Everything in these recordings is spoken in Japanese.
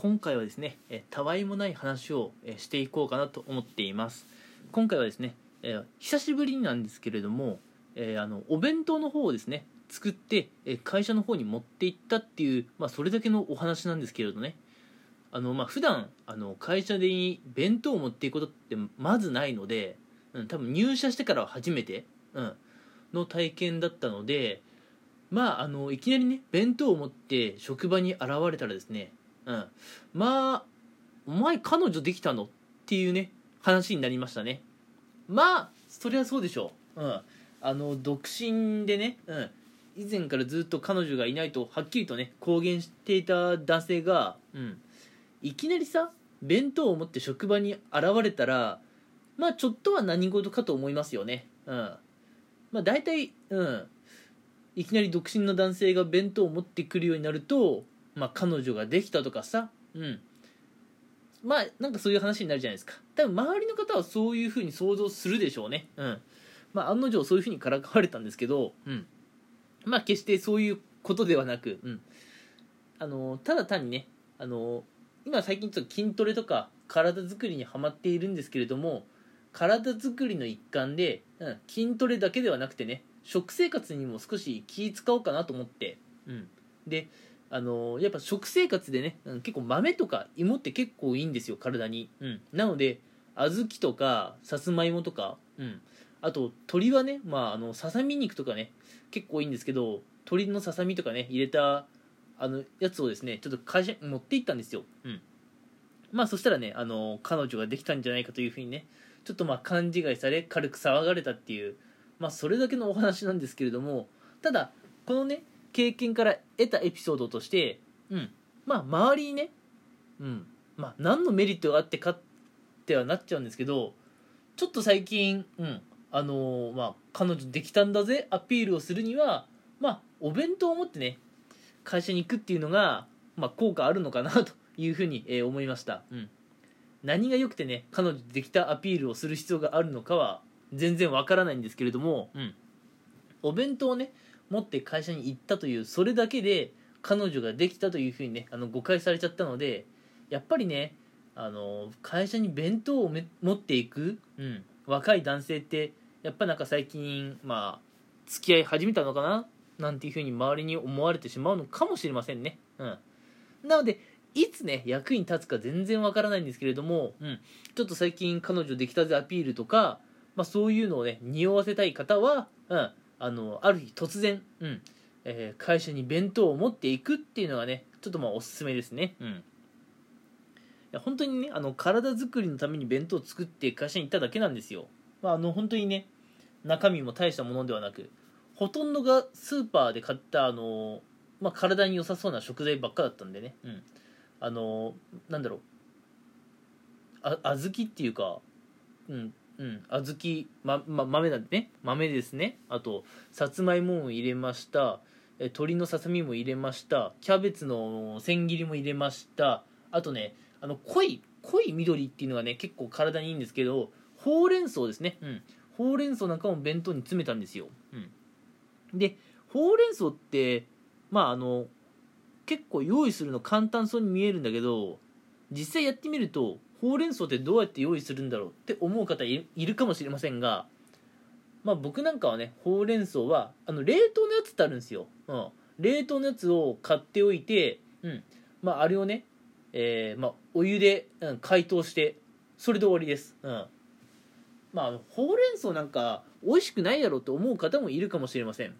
今回はですね、えたわいもない話を、えしていこうかなと思っています。今回はですね、え久しぶりなんですけれども、えあのお弁当の方をですね作って、え会社の方に持って行ったっていう、まあ、それだけのお話なんですけれどね。あのまあ普段あの会社で弁当を持っていくことってまずないので、うん、多分入社してからは初めて、うん、の体験だったのでまああのいきなりね弁当を持って職場に現れたらですね、うん、まあお前彼女できたの？っていうね話になりましたね。まあそりゃそうでしょう、うん、あの独身でね、うん、以前からずっと彼女がいないとはっきりとね公言していた男性が、うん、いきなりさ弁当を持って職場に現れたらまあちょっとは何事かと思いますよね。うん。まあ大体うん。いきなり独身の男性が弁当を持ってくるようになるとまあ彼女ができたとかさ。うん。まあなんかそういう話になるじゃないですか。多分周りの方はそういうふうに想像するでしょうね。うん。まあ案の定そういうふうにからかわれたんですけど。うん。まあ決してそういうことではなく。うん。あのただ単にねあの今最近ちょっと筋トレとか体作りにはまっているんですけれども体作りの一環で、うん、筋トレだけではなくてね食生活にも少し気使おうかなと思って、うん、であの、やっぱ食生活でね、うん、結構豆とか芋って結構いいんですよ体に、うん、なので小豆とかさつまいもとか、うん、あと鶏はね、まあ、あのささみ肉とかね結構いいんですけど鶏のささみとかね入れたあのやつをですねちょっと会社に持って行ったんですよ、うん、まあそしたらねあの彼女ができたんじゃないかというふうにねちょっとまあ勘違いされ軽く騒がれたっていうまあそれだけのお話なんですけれどもただこのね経験から得たエピソードとしてうん。まあ周りにねうん。まあ何のメリットがあってかってはなっちゃうんですけどちょっと最近うん。あのー、まあ彼女できたんだぜアピールをするにはまあお弁当を持ってね会社に行くっていうのが、まあ、効果あるのかなというふうに、えー、思いました、うん、何が良くてね彼女できたアピールをする必要があるのかは全然わからないんですけれども、うん、お弁当をね持って会社に行ったというそれだけで彼女ができたというふうにねあの誤解されちゃったのでやっぱりねあの会社に弁当を持っていく、うん、若い男性ってやっぱなんか最近まあ付き合い始めたのかななんていうふうに周りに思われてしまうのかもしれませんね。うん。なので、いつね、役に立つか全然わからないんですけれども、うん。ちょっと最近彼女できたぜアピールとか、まあそういうのをね、匂わせたい方は、うん。あの、ある日突然、うん。えー、会社に弁当を持っていくっていうのがね、ちょっとまあおすすめですね。うん。いや本当にね、あの、体作りのために弁当を作って会社に行っただけなんですよ。まあ、あの、本当にね、中身も大したものではなく、ほとんどがスーパーで買ったあの、まあ、体に良さそうな食材ばっかだったんでね、うん、あのなんだろうあ小豆っていうかうんうん。小豆、まま、豆なんでね。豆ですね。あとさつまいもを入れました。鶏のささみも入れました。キャベツの千切りも入れました。あとねあの濃い濃い緑っていうのがね結構体にいいんですけどほうれん草ですね。うん。ほうれん草なんかも弁当に詰めたんですよ、うん、でほうれん草ってまああの結構用意するの簡単そうに見えるんだけど実際やってみるとほうれん草ってどうやって用意するんだろうって思う方いるかもしれませんがまあ僕なんかはねほうれん草はあの冷凍のやつってあるんですよ、うん、冷凍のやつを買っておいて、うん。まあ、あれをね、えーまあ、お湯で、うん、解凍してそれで終わりです、うん。まあ、ほうれん草なんか美味しくないだろうと思う方もいるかもしれません、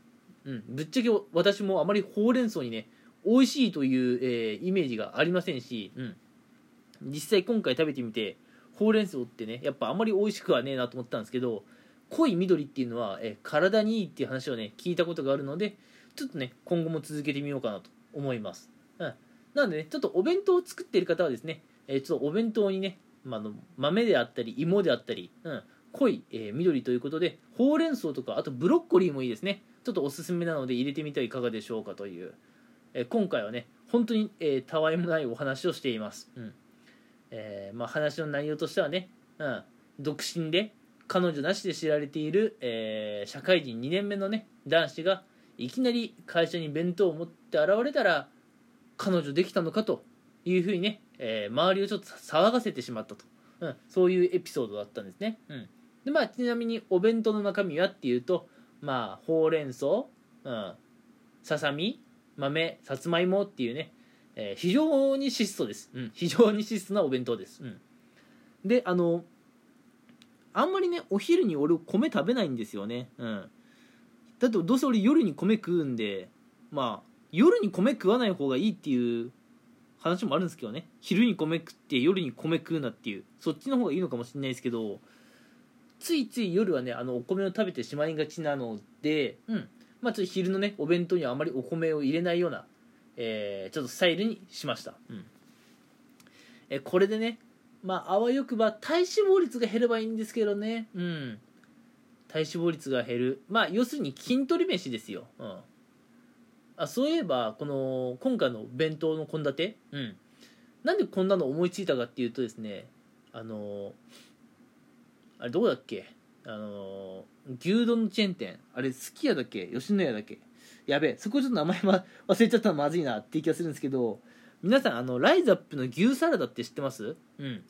うん、ぶっちゃけ私もあまりほうれん草にね美味しいという、えー、イメージがありませんし、うん、実際今回食べてみてほうれん草ってねやっぱあまり美味しくはねえなと思ったんですけど濃い緑っていうのは、え、体にいいっていう話をね聞いたことがあるのでちょっとね今後も続けてみようかなと思います、うん、なのでねちょっとお弁当を作ってる方はですね、え、ちょっとお弁当にね、まあの豆であったり芋であったり、うん、濃い、え、緑ということでほうれん草とかあとブロッコリーもいいですね。ちょっとおすすめなので入れてみてはいかがでしょうかという、え、今回はね本当に、えー、たわいもないお話をしています、うん。えーまあ、話の内容としてはね、うん、独身で彼女なしで知られている、えー、社会人2年目のね男子がいきなり会社に弁当を持って現れたら彼女できたのかというふうにね、えー周りをちょっと騒がせてしまったと、うん、そういうエピソードだったんですね、うん、でまあちなみにお弁当の中身はっていうとまあほうれん草、うん、ささみ豆さつまいもっていうね、えー非常に質素です、うん、非常に質素なお弁当です、うん、であのあんまりねお昼に俺米食べないんですよね。うん。だってどうせ俺夜に米食うんでまあ夜に米食わない方がいいっていう話もあるんですけどね。昼に米食って夜に米食うなっていうそっちの方がいいのかもしれないですけどついつい夜はねあのお米を食べてしまいがちなのでうん。まあちょっと昼のねお弁当にはあまりお米を入れないような、えーちょっとスタイルにしました、うん。えこれでねまああわよくば体脂肪率が減ればいいんですけどね。うん。体脂肪率が減る。まあ要するに筋トレ飯ですよ、うん、あそういえばこの今回の弁当の献立。うん。なんでこんなの思いついたかっていうとですねあのあれどこだっけ？あの牛丼のチェーン店。あれすき家だっけ？吉野家だっけ？やべえそこちょっと名前は忘れちゃったのまずいなっていう気がするんですけど皆さんあのライザップの牛サラダって知ってます？うん。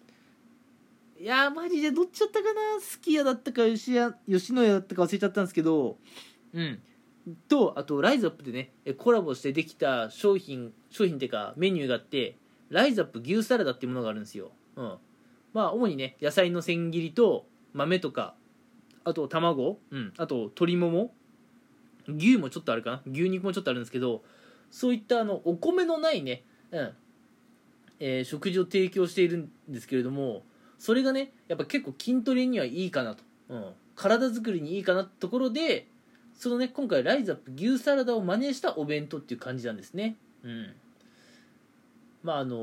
いやーマジでどっちだったかな？すき家だったか吉野家だったか忘れちゃったんですけどうん。とあとライザップでねえコラボしてできた商品商品っていうかメニューがあってライザップ牛サラダっていうものがあるんですよ、うん、まあ主にね野菜の千切りと豆とかあと卵、うん、あと鶏もも牛もちょっとあるかな？牛肉もちょっとあるんですけどそういったあのお米のないね、うん。えー食事を提供しているんですけれどもそれがねやっぱ結構筋トレにはいいかなと、うん、体作りにいいかなってところでそのね今回ライズアップ牛サラダを真似したお弁当っていう感じなんですね。うん。まああの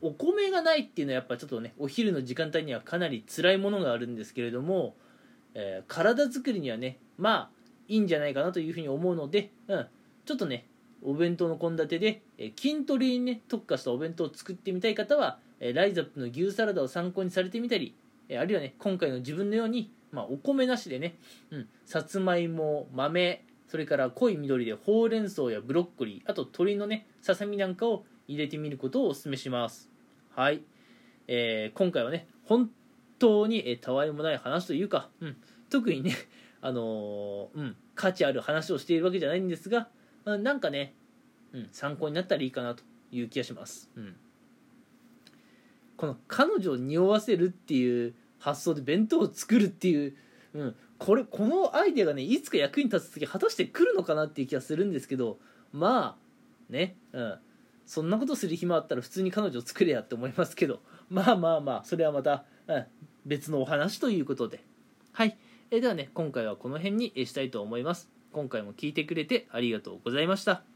お米がないっていうのはやっぱちょっとねお昼の時間帯にはかなり辛いものがあるんですけれども、えー体作りにはねまあいいんじゃないかなというふうに思うので、うん、ちょっとねお弁当の献立で、え筋トレにね特化したお弁当を作ってみたい方は、えライザップの牛サラダを参考にされてみたり、えあるいはね今回の自分のように、まあ、お米なしでね、うん、さつまいも豆それから濃い緑でほうれん草やブロッコリーあと鶏のねささみなんかを入れてみることをお勧めします。はい、えー今回はね本当に、えたわいもない話というか、うん、特にねあのーうん、価値ある話をしているわけじゃないんですが、まあ、なんかね、うん、参考になったらいいかなという気がします、うん、この彼女を匂わせるっていう発想で弁当を作るっていう、うん、これこのアイデアがねいつか役に立つ時果たして来るのかなっていう気がするんですけどまあね、うん、そんなことする暇あったら普通に彼女を作れやって思いますけどまあまあまあそれはまた、うん、別のお話ということで。はい、えではね今回はこの辺にえーしたいと思います。今回も聞いてくれてありがとうございました。